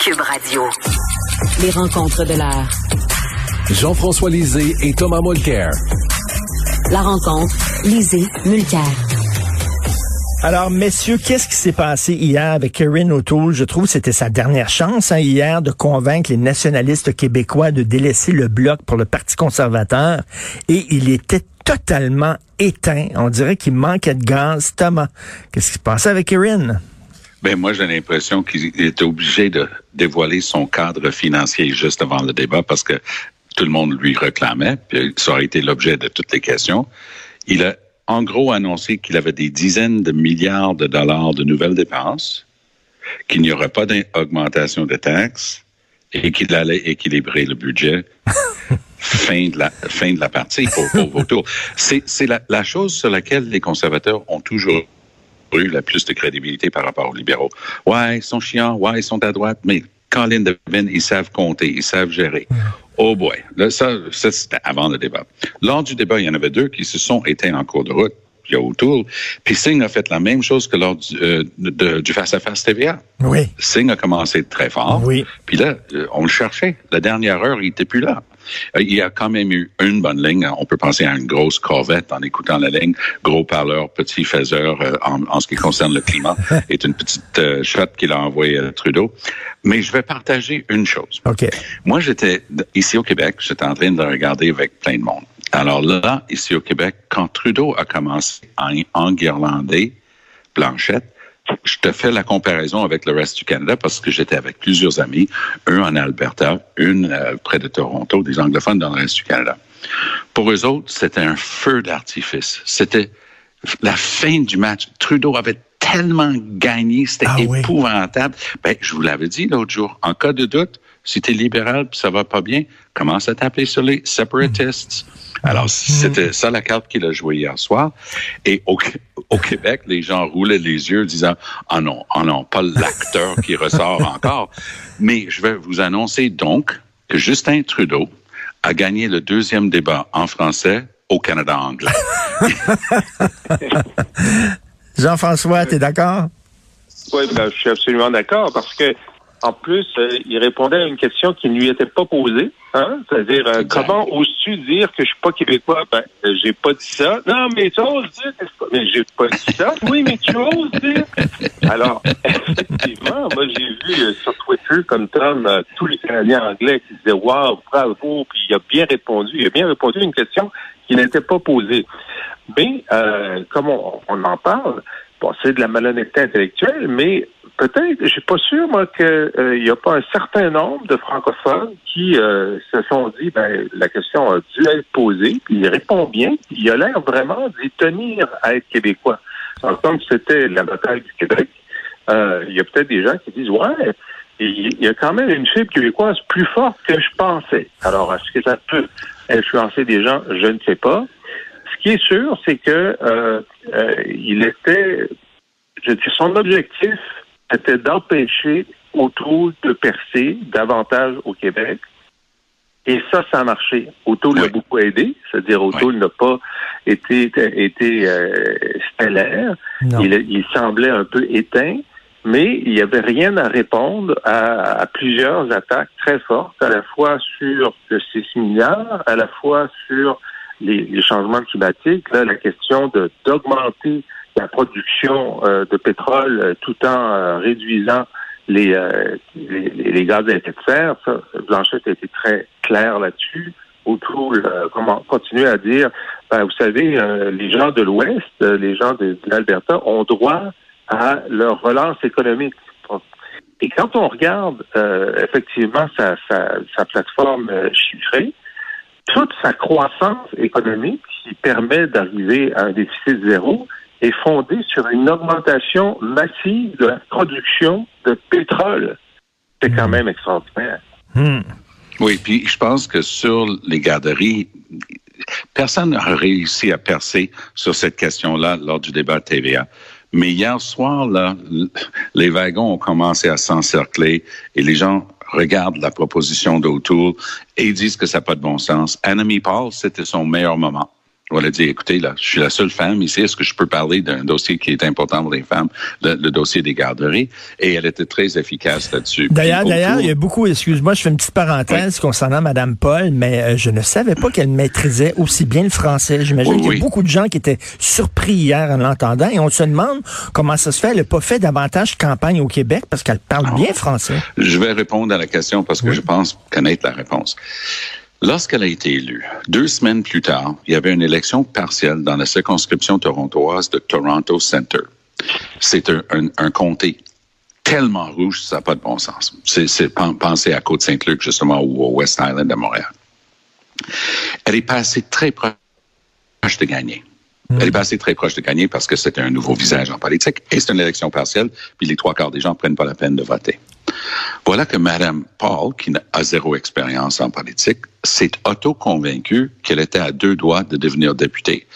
Cube Radio. Les rencontres de l'heure. Jean-François Lisée et Thomas Mulcair. La rencontre, Lisée, Mulcair. Alors, messieurs, qu'est-ce qui s'est passé hier avec Erin O'Toole? Je trouve que c'était sa dernière chance hein, hier de convaincre les nationalistes québécois de délaisser le bloc pour le Parti conservateur. Et il était totalement éteint. On dirait qu'il manquait de gaz. Thomas, qu'est-ce qui se passait avec Erin? Ben moi, j'ai l'impression qu'il est obligé de dévoiler son cadre financier juste avant le débat parce que tout le monde lui réclamait, puis ça aurait été l'objet de toutes les questions. Il a en gros annoncé qu'il avait des dizaines de milliards de dollars de nouvelles dépenses, qu'il n'y aurait pas d'augmentation de taxes et qu'il allait équilibrer le budget. fin de la fin de la partie pour, pour vos tours. C'est c'est la, la chose sur laquelle les conservateurs ont toujours eu la plus de crédibilité par rapport aux libéraux. Ouais, ils sont chiants, ouais, ils sont à droite, mais Colin Devin, ils savent compter, ils savent gérer. Oh boy. Là, ça, ça c'était avant le débat. Lors du débat, il y en avait deux qui se sont éteints en cours de route. Il y a O'Toole. Puis Singh a fait la même chose que lors du, euh, de, du face-à-face TVA. Oui. Singh a commencé très fort. Oui. Puis là, euh, on le cherchait. La dernière heure, il était plus là. Euh, Il y a quand même eu une bonne ligne. On peut penser à une grosse corvette en écoutant la ligne. Gros parleur, petit faiseur euh, en, en ce qui concerne le climat est une petite euh, shot qu'il a envoyé à Trudeau. Mais je vais partager une chose. OK. Moi, j'étais ici au Québec, j'étais en train de regarder avec plein de monde. Alors là, ici au Québec, quand Trudeau a commencé à enguirlander Blanchette, je te fais la comparaison avec le reste du Canada parce que j'étais avec plusieurs amis, un en Alberta, une euh, près de Toronto, des anglophones dans le reste du Canada. Pour eux autres, c'était un feu d'artifice. C'était la fin du match. Trudeau avait tellement gagné, c'était Ah oui. épouvantable. Ben, je vous l'avais dit l'autre jour, en cas de doute, si tu es libéral puis ça va pas bien, commence à taper sur les separatists. Alors, c'était ça la carte qu'il a jouée hier soir. Et au, au Québec, les gens roulaient les yeux disant, ah non, ah non, pas l'acteur qui ressort encore. Mais je vais vous annoncer donc que Justin Trudeau a gagné le deuxième débat en français au Canada anglais. Jean-François, t'es d'accord? Oui, ben, je suis absolument d'accord parce que en plus, euh, il répondait à une question qui ne lui était pas posée, hein? c'est-à-dire euh, comment oses-tu dire que je suis pas québécois? Ben, euh, j'ai pas dit ça. Non, mais tu oses dire que pas. Mais j'ai pas dit ça. Oui, mais tu oses dire. Alors, effectivement, moi j'ai vu euh, sur Twitter comme Tom euh, tous les Canadiens anglais qui disaient waouh, bravo, puis il a bien répondu. Il a bien répondu à une question qui n'était pas posée. Mais euh, comme on, on en parle, bon, c'est de la malhonnêteté intellectuelle, mais peut-être, je suis pas sûr, moi, qu'il n'y a pas un certain nombre de francophones qui euh, se sont dit, ben, la question a dû être posée, puis il répond bien, puis il a l'air vraiment d'y tenir à être québécois. Alors, comme c'était la bataille du Québec, euh, il y a peut-être des gens qui disent, ouais, il y a quand même une fibre québécoise plus forte que je pensais. Alors, est-ce que ça peut influencer des gens? Je ne sais pas. Ce qui est sûr, c'est que euh, euh, il était, je dis, son objectif était d'empêcher O'Toole de percer davantage au Québec. Et ça, ça a marché. O'Toole l'a Oui. beaucoup aidé, c'est-à-dire O'Toole n'a pas été, été euh, stellaire. Il, il semblait un peu éteint, mais il n'y avait rien à répondre à, à plusieurs attaques très fortes, à la fois sur le 6 milliards, à la fois sur les, les changements climatiques, là, la question de d'augmenter la production euh, de pétrole euh, tout en euh, réduisant les, les, gaz à effet de serre. Blanchette a été très clair là-dessus. O'Toole comment, continue à dire, ben, vous savez, les gens de l'Ouest, les gens de, l'Alberta ont droit à leur relance économique. Et quand on regarde effectivement sa, sa, plateforme chiffrée, toute sa croissance économique qui permet d'arriver à un déficit zéro est fondée sur une augmentation massive de la production de pétrole. C'est quand même extraordinaire. Hmm. Oui, puis je pense que sur les garderies, personne n'a réussi à percer sur cette question-là lors du débat TVA. Mais hier soir, là, les wagons ont commencé à s'encercler et les gens regardent la proposition d'O'Toole et disent que ça n'a pas de bon sens. Annemie Paul, c'était son meilleur moment. On a dit, écoutez, là, je suis la seule femme ici. Est-ce que je peux parler d'un dossier qui est important pour les femmes, le, le dossier des garderies? Et elle était très efficace là-dessus. D'ailleurs, d'ailleurs, il y a beaucoup, excuse-moi, je fais une petite parenthèse concernant Madame Paul, mais euh, je ne savais pas qu'elle maîtrisait aussi bien le français. J'imagine Oui, qu'il y a oui. beaucoup de gens qui étaient surpris hier en l'entendant et on se demande comment ça se fait. Elle n'a pas fait davantage campagne au Québec parce qu'elle parle bien français. Je vais répondre à la question parce que je pense connaître la réponse. Lorsqu'elle a été élue, deux semaines plus tard, il y avait une élection partielle dans la circonscription torontoise de Toronto Center. C'est un, comté tellement rouge, ça n'a pas de bon sens. C'est, c'est pen- penser à Côte-Saint-Luc, justement, ou au West Island à Montréal. Elle est passée très proche de gagner. Elle est passée très proche de gagner parce que c'était un nouveau visage en politique et c'est une élection partielle, puis les trois quarts des gens prennent pas la peine de voter. Voilà que Mme Paul, qui n'a- a zéro expérience en politique, s'est auto-convaincue qu'elle était à deux doigts de devenir députée.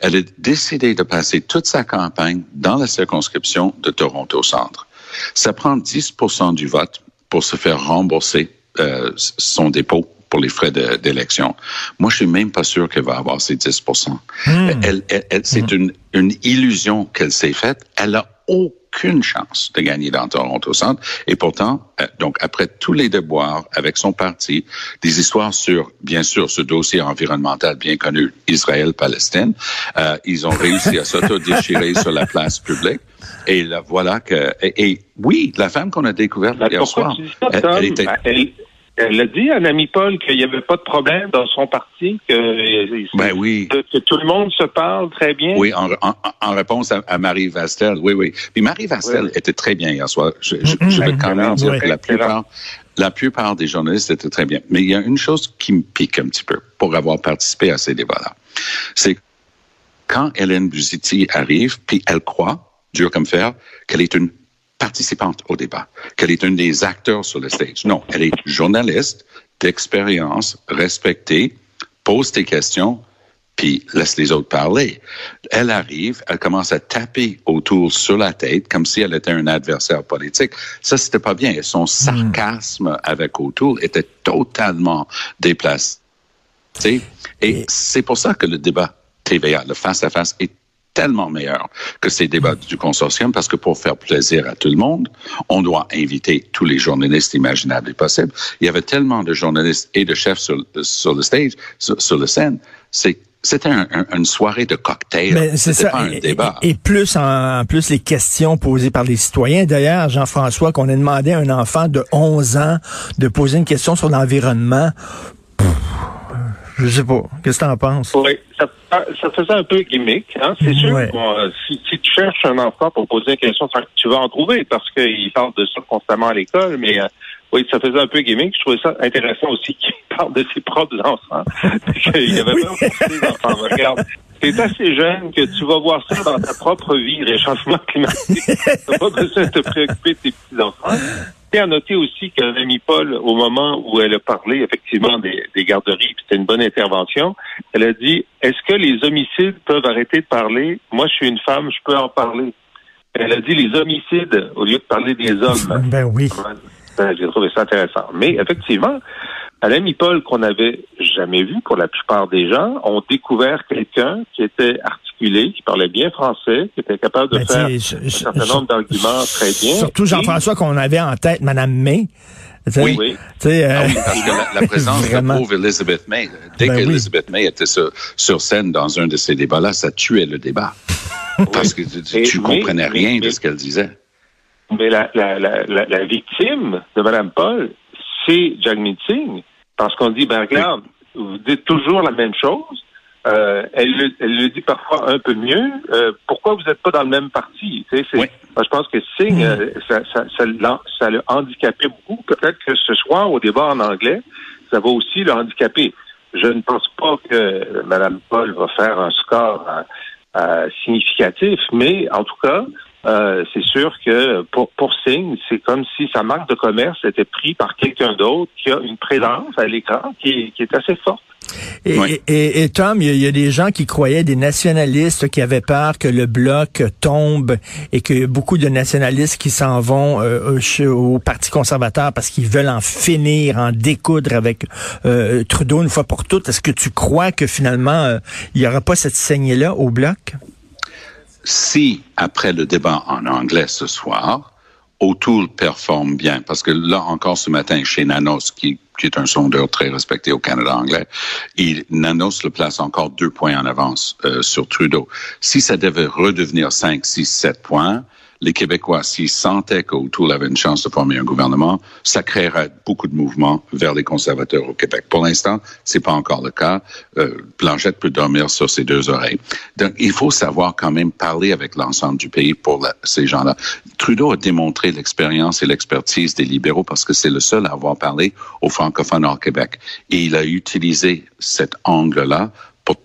Elle a décidé de passer toute sa campagne dans la circonscription de Toronto Centre. Ça prend 10% du vote pour se faire rembourser euh, son dépôt pour les frais d'élection. Moi, je suis même pas sûr qu'elle va avoir ces 10 Elle, elle- elle- C'est une, une illusion qu'elle s'est faite. Elle a aucune chance de gagner dans Toronto Centre. Et pourtant, euh, donc après tous les déboires avec son parti, des histoires sur, bien sûr, ce dossier environnemental bien connu, Israël-Palestine, euh, ils ont réussi à s'auto-déchirer sur la place publique. Et là, voilà que, et, et oui, la femme qu'on a découverte hier soir, elle, était, Ben, elle, elle a dit à Nami Paul qu'il n'y avait pas de problème dans son parti, que, euh, Ben oui. que, que tout le monde se parle très bien. Oui, en, en, en réponse à, à Marie Vastel. Oui, oui. Puis Marie Vastel Oui. était très bien hier soir. Je, je, je veux quand même dire Oui. que la plupart, la plupart des journalistes étaient très bien. Mais il y a une chose qui me pique un petit peu pour avoir participé à ces débats-là. C'est quand Hélène Buziti arrive, puis elle croit, dur comme fer, qu'elle est une participante au débat, qu'elle est une des acteurs sur le stage. Non, elle est journaliste d'expérience, respectée, pose tes questions, puis laisse les autres parler. Elle arrive, elle commence à taper autour sur la tête comme si elle était un adversaire politique. Ça, c'était pas bien. Et son sarcasme avec O'Toole était totalement déplacé. Et, Et- c'est pour ça que le débat TVA, le face-à-face, est tellement meilleur que ces débats du consortium parce que pour faire plaisir à tout le monde, on doit inviter tous les journalistes imaginables et possibles. Il y avait tellement de journalistes et de chefs sur, sur le stage, sur, sur le scène. C'est c'était un- un- une soirée de cocktail. Mais c'est C'était pas un et, débat. et- et plus en, en plus les questions posées par les citoyens. D'ailleurs, Jean-François, qu'on a demandé à un enfant de 11 ans de poser une question sur l'environnement. Je sais pas. Qu'est-ce que t'en penses? Oui, ça, ça faisait un peu gimmick. Hein? C'est sûr, Ouais. bon, euh, si, si tu cherches un enfant pour poser une question, tu vas en trouver parce qu'il parle de ça constamment à l'école, mais euh, oui, ça faisait un peu gimmick. Je trouvais ça intéressant aussi qu'il parle de ses propres enfants. Il y avait peur pour ses enfants. Regarde, t'es assez jeune que tu vas voir ça dans ta propre vie, réchauffement climatique. T'as pas besoin de te préoccuper de tes petits-enfants. Et à noter aussi que l'ami Paul, au moment où elle a parlé effectivement des, des garderies, c'était une bonne intervention, elle a dit Est-ce que les homicides peuvent arrêter de parler? Moi, je suis une femme, je peux en parler. Elle a dit les homicides au lieu de parler des hommes. Ben oui. Ben, J'ai trouvé ça intéressant. Mais effectivement, l'ami Paul qu'on n'avait jamais vu pour la plupart des gens, ont découvert quelqu'un qui était articulé, qui parlait bien français, qui était capable de Ben, faire un je- certain je- nombre d'arguments très bien. Surtout Jean-François qu'on avait en tête, Madame May. Tu sais, Oui. Oui. tu sais, euh, Ah oui, parce que la, la présence de Vraiment. pauvre Elizabeth May, dès Ben oui. qu'Elizabeth May était sur, sur scène dans un de ces débats-là, ça tuait le débat. Parce que tu, mais- comprenais mais- rien de ce qu'elle disait. Mais la, la, la, la, la victime de Mme Paul, c'est Jagmeet Singh. Parce qu'on dit, ben regarde, vous dites toujours la même chose. Euh, elle, le- elle le dit parfois un peu mieux. Euh, pourquoi vous n'êtes pas dans le même parti? Tu sais, c'est- Oui. moi, je pense que Singh, euh, ça, ça, ça, handicapé beaucoup. Peut-être que ce soir, au débat en anglais, ça va aussi le handicaper. Je ne pense pas que Mme Paul va faire un score euh, euh, significatif, mais en tout cas, euh, c'est sûr que pour, pour Singh, c'est comme si sa marque de commerce était prise par quelqu'un d'autre qui a une présence à l'écran qui, est- qui est assez forte. Et, Oui. et- et Tom, il y, a- il y a des gens qui croyaient, des nationalistes qui avaient peur que le bloc tombe et qu'il y a beaucoup de nationalistes qui s'en vont euh, au, Parti conservateur parce qu'ils veulent en finir, en découdre avec euh, Trudeau une fois pour toutes. Est-ce que tu crois que finalement, euh, il n'y aura pas cette saignée-là au bloc? Si, après le débat en anglais ce soir, O'Toole performe bien, parce que là encore ce matin, chez Nanos, qui, qui est un sondeur très respecté au Canada anglais, il, Nanos le place encore deux points en avance euh, sur Trudeau. Si ça devait redevenir 5, 6, 7 points, les Québécois, s'ils sentaient qu'O'Toole avait une chance de former un gouvernement, ça créerait beaucoup de mouvements vers les conservateurs au Québec. Pour l'instant, c'est pas encore le cas. Euh, Blanchette peut dormir sur ses deux oreilles. Donc, il faut savoir quand même parler avec l'ensemble du pays pour ces gens-là. Trudeau a démontré l'expérience et l'expertise des libéraux parce que c'est le seul à avoir parlé aux francophones hors Québec. Et il a utilisé cet angle-là pour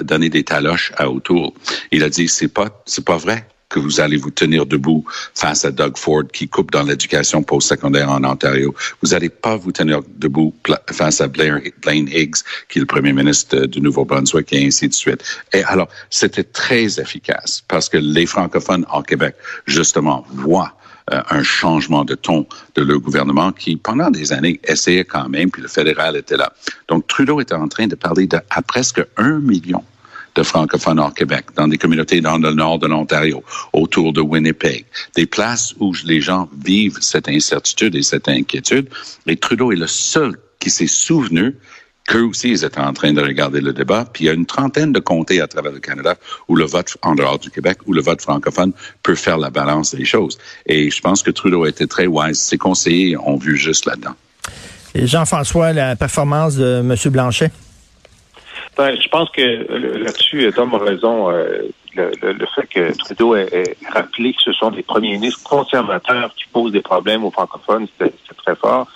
donner des taloches à O'Toole. Il a dit, c'est pas, c'est pas vrai que vous allez vous tenir debout face à Doug Ford qui coupe dans l'éducation postsecondaire en Ontario. Vous n'allez pas vous tenir debout face à Blaine Higgs, qui est le premier ministre euh, du Nouveau-Brunswick et ainsi de suite. Et alors, c'était très efficace parce que les francophones en Québec, justement, voient euh, un changement de ton de leur gouvernement qui, pendant des années, essayait quand même, puis le fédéral était là. Donc, Trudeau était en train de parler de, à presque un million de francophones hors Québec, dans des communautés dans le nord de l'Ontario, autour de Winnipeg, des places où les gens vivent cette incertitude et cette inquiétude. Et Trudeau est le seul qui s'est souvenu qu'eux aussi, ils étaient en train de regarder le débat. Puis il y a une trentaine de comtés à travers le Canada où le vote en dehors du Québec, où le vote francophone peut faire la balance des choses. Et je pense que Trudeau a été très wise. Ses conseillers ont vu juste là-dedans. Jean-François, la performance de M. Blanchet? Je pense que euh, là-dessus, Tom a raison. euh, le, le- fait que Trudeau ait, rappelé que ce sont des premiers ministres conservateurs qui posent des problèmes aux francophones, c'était très fort.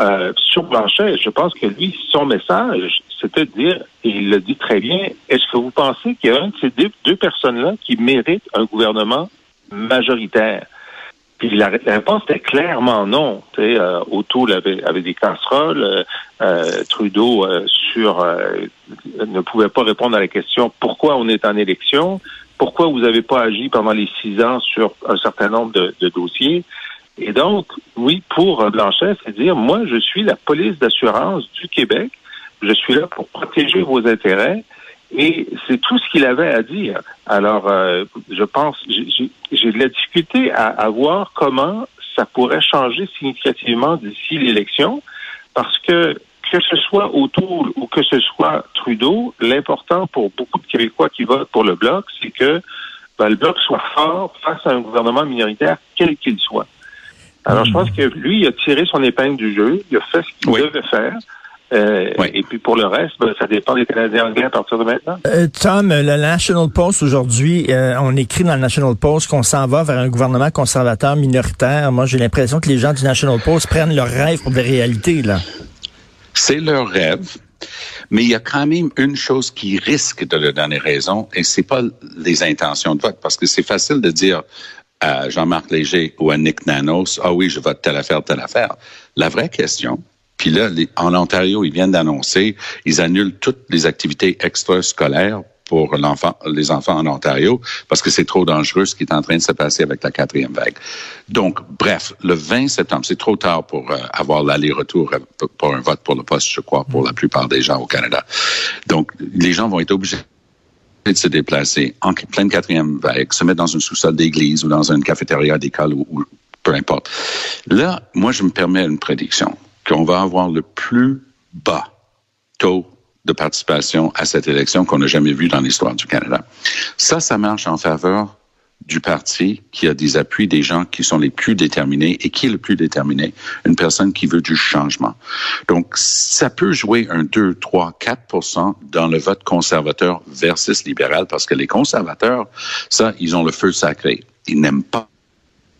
Euh, sur Blanchet, je pense que lui, son message, c'était de dire, et il le dit très bien, est-ce que vous pensez qu'il y a un de ces deux, deux personnes-là qui mérite un gouvernement majoritaire? Puis la, réponse était clairement non. Euh, O'Toole avait, avait des casseroles. euh, euh, Trudeau euh, sur euh, ne pouvait pas répondre à la question pourquoi on est en élection, pourquoi vous n'avez pas agi pendant les six ans sur un certain nombre de, de dossiers. Et donc, oui, pour Blanchet, c'est dire moi, je suis la police d'assurance du Québec. Je suis là pour protéger vos intérêts. Et c'est tout ce qu'il avait à dire. Alors, euh, je pense, j'ai- de la difficulté à, à voir comment ça pourrait changer significativement d'ici l'élection, parce que que ce soit O'Toole ou que ce soit Trudeau, l'important pour beaucoup de Québécois qui votent pour le Bloc, c'est que ben, le Bloc soit fort face à un gouvernement minoritaire, quel qu'il soit. Alors, je pense que lui, il a tiré son épingle du jeu, il a fait ce qu'il Oui. devait faire. Euh, Oui. Et puis pour le reste, ben, ça dépend des Canadiens anglais à partir de maintenant. Euh, Tom, le National Post aujourd'hui, euh, on écrit dans le National Post qu'on s'en va vers un gouvernement conservateur minoritaire. Moi, j'ai l'impression que les gens du National Post prennent leurs rêves pour des réalités, là. C'est leur rêve. Mais il y a quand même une chose qui risque de leur donner raison, et c'est pas les intentions de vote, parce que c'est facile de dire à Jean-Marc Léger ou à Nick Nanos, ah oui, je vote telle affaire, telle affaire. La vraie question, puis là, en Ontario, ils viennent d'annoncer, ils annulent toutes les activités extrascolaires pour l'enfant, les enfants en Ontario parce que c'est trop dangereux ce qui est en train de se passer avec la quatrième vague. Donc, bref, le 20 septembre, c'est trop tard pour euh, avoir l'aller-retour euh, pour un vote pour le poste, je crois, pour la plupart des gens au Canada. Donc, les gens vont être obligés de se déplacer en pleine quatrième vague, se mettre dans une sous-sol d'église ou dans une cafétéria d'école ou peu importe. Là, moi, je me permets une prédiction qu'on va avoir le plus bas taux de participation à cette élection qu'on n'a jamais vu dans l'histoire du Canada. Ça, ça marche en faveur du parti qui a des appuis des gens qui sont les plus déterminés et qui est le plus déterminé, une personne qui veut du changement. Donc, ça peut jouer un 2, 3, 4% dans le vote conservateur versus libéral parce que les conservateurs, ça, ils ont le feu sacré. Ils n'aiment pas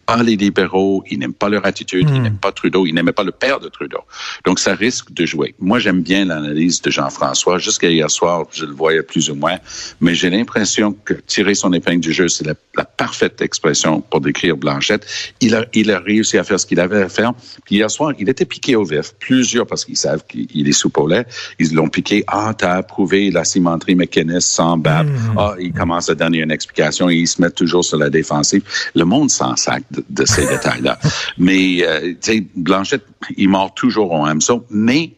pas les libéraux, il n'aime pas leur attitude, il n'aime pas Trudeau, il n'aimait pas le père de Trudeau. Donc, ça risque de jouer. Moi, j'aime bien l'analyse de Jean-François. Jusqu'à hier soir, je le voyais plus ou moins, mais j'ai l'impression que tirer son épingle du jeu, c'est la, la, parfaite expression pour décrire Blanchette. Il a, il a réussi à faire ce qu'il avait à faire. Puis hier soir, il était piqué au vif. Plusieurs, parce qu'ils savent qu'il est sous lait, ils l'ont piqué. Ah, t'as approuvé la cimenterie mécaniste sans battre. Ah, il commence à donner une explication et il se met toujours sur la défensive. Le monde s'en sac de, ces détails-là. Mais, euh, tu sais, Blanchette, il mord toujours au hameçon, mais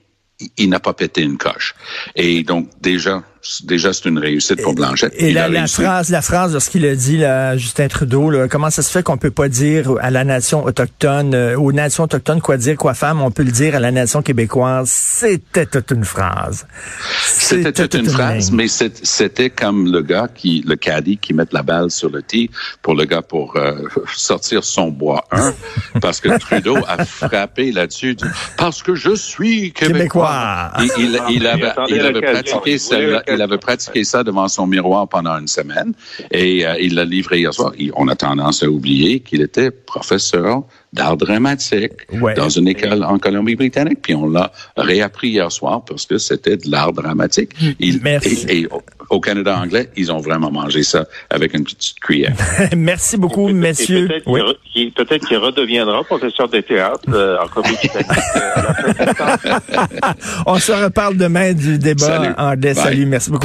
il n'a pas pété une coche. Et donc, déjà, déjà, c'est une réussite pour Blanchette. Et la, la phrase, la phrase lorsqu'il a dit, là, Justin Trudeau, là, comment ça se fait qu'on peut pas dire à la nation autochtone, euh, aux nations autochtones quoi dire, quoi faire, mais on peut le dire à la nation québécoise. C'était toute une phrase. C'était toute une, une phrase, mais c'était comme le gars qui, le caddie qui met la balle sur le tee pour le gars pour euh, sortir son bois 1, parce que Trudeau a frappé là-dessus, parce que je suis québécois. québécois. Il, il, il, avait, il avait pratiqué il avait pratiqué ça devant son miroir pendant une semaine et euh, il l'a livré hier soir. on a tendance à oublier qu'il était professeur d'art dramatique ouais. dans une école en Colombie-Britannique. Puis on l'a réappris hier soir parce que c'était de l'art dramatique. Il, Merci. Et, et, au Canada anglais, ils ont vraiment mangé ça avec une petite cuillère. Merci beaucoup, messieurs. Peut-être oui. qu'il, peut redeviendra professeur de théâtre euh, en Colombie-Britannique. on se reparle demain du débat Salut. anglais. Bye. Salut, merci beaucoup.